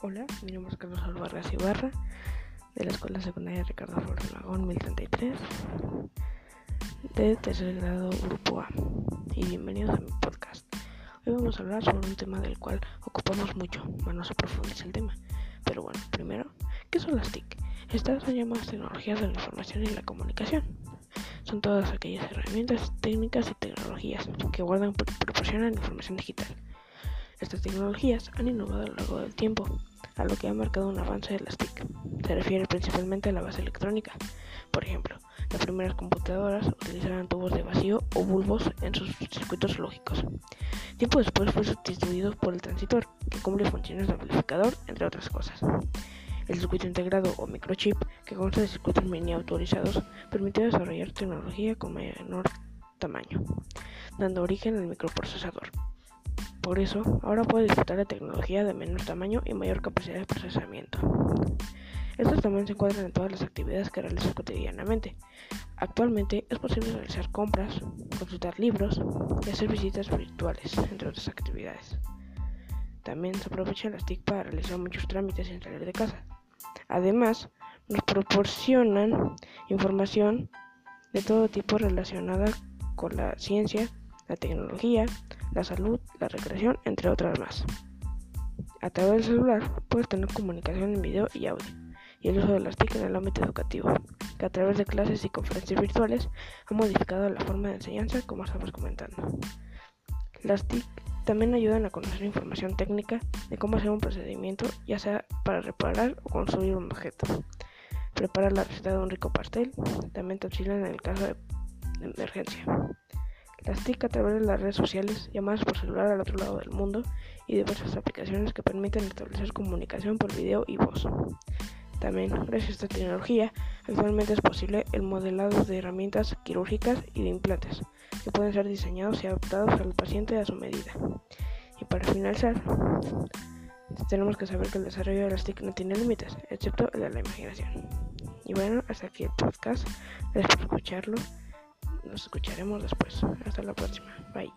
Hola, mi nombre es Carlos Alvarez Ibarra, de la Escuela Secundaria Ricardo Flores Magón 1033, de tercer grado Grupo A, y bienvenidos a mi podcast. Hoy vamos a hablar sobre un tema del cual ocupamos mucho, más no se profundiza el tema. Pero bueno, primero, ¿qué son las TIC? Estas son llamadas tecnologías de la información y la comunicación. Son todas aquellas herramientas, técnicas y tecnologías que guardan y proporcionan información digital estas tecnologías han innovado a lo largo del tiempo, a lo que ha marcado un avance de las TIC. Se refiere principalmente a la base electrónica. Por ejemplo, las primeras computadoras utilizaban tubos de vacío o bulbos en sus circuitos lógicos. Tiempo después fue sustituido por el transistor, que cumple funciones de amplificador, entre otras cosas. El circuito integrado o microchip, que consta de circuitos mini autorizados, permitió desarrollar tecnología con menor tamaño, dando origen al microprocesador. Por eso, ahora puede disfrutar de tecnología de menor tamaño y mayor capacidad de procesamiento. Estos también se encuentran en todas las actividades que realizas cotidianamente. Actualmente es posible realizar compras, consultar libros y hacer visitas virtuales, entre otras actividades. También se aprovechan las TIC para realizar muchos trámites sin salir de casa. Además, nos proporcionan información de todo tipo relacionada con la ciencia, la tecnología, la salud, la recreación, entre otras más. A través del celular puedes tener comunicación en video y audio, y el uso de las TIC en el ámbito educativo, que a través de clases y conferencias virtuales ha modificado la forma de enseñanza como estamos comentando. Las TIC también ayudan a conocer información técnica de cómo hacer un procedimiento, ya sea para reparar o construir un objeto. Preparar la receta de un rico pastel también te auxilian en el caso de emergencia. Las TIC a través de las redes sociales, llamadas por celular al otro lado del mundo y diversas aplicaciones que permiten establecer comunicación por video y voz. También, gracias a esta tecnología, actualmente es posible el modelado de herramientas quirúrgicas y de implantes, que pueden ser diseñados y adaptados al paciente a su medida. Y para finalizar, tenemos que saber que el desarrollo de las TIC no tiene límites, excepto el de la imaginación. Y bueno, hasta aquí el podcast. Gracias por escucharlo. Nos escucharemos después. Hasta la próxima. Bye.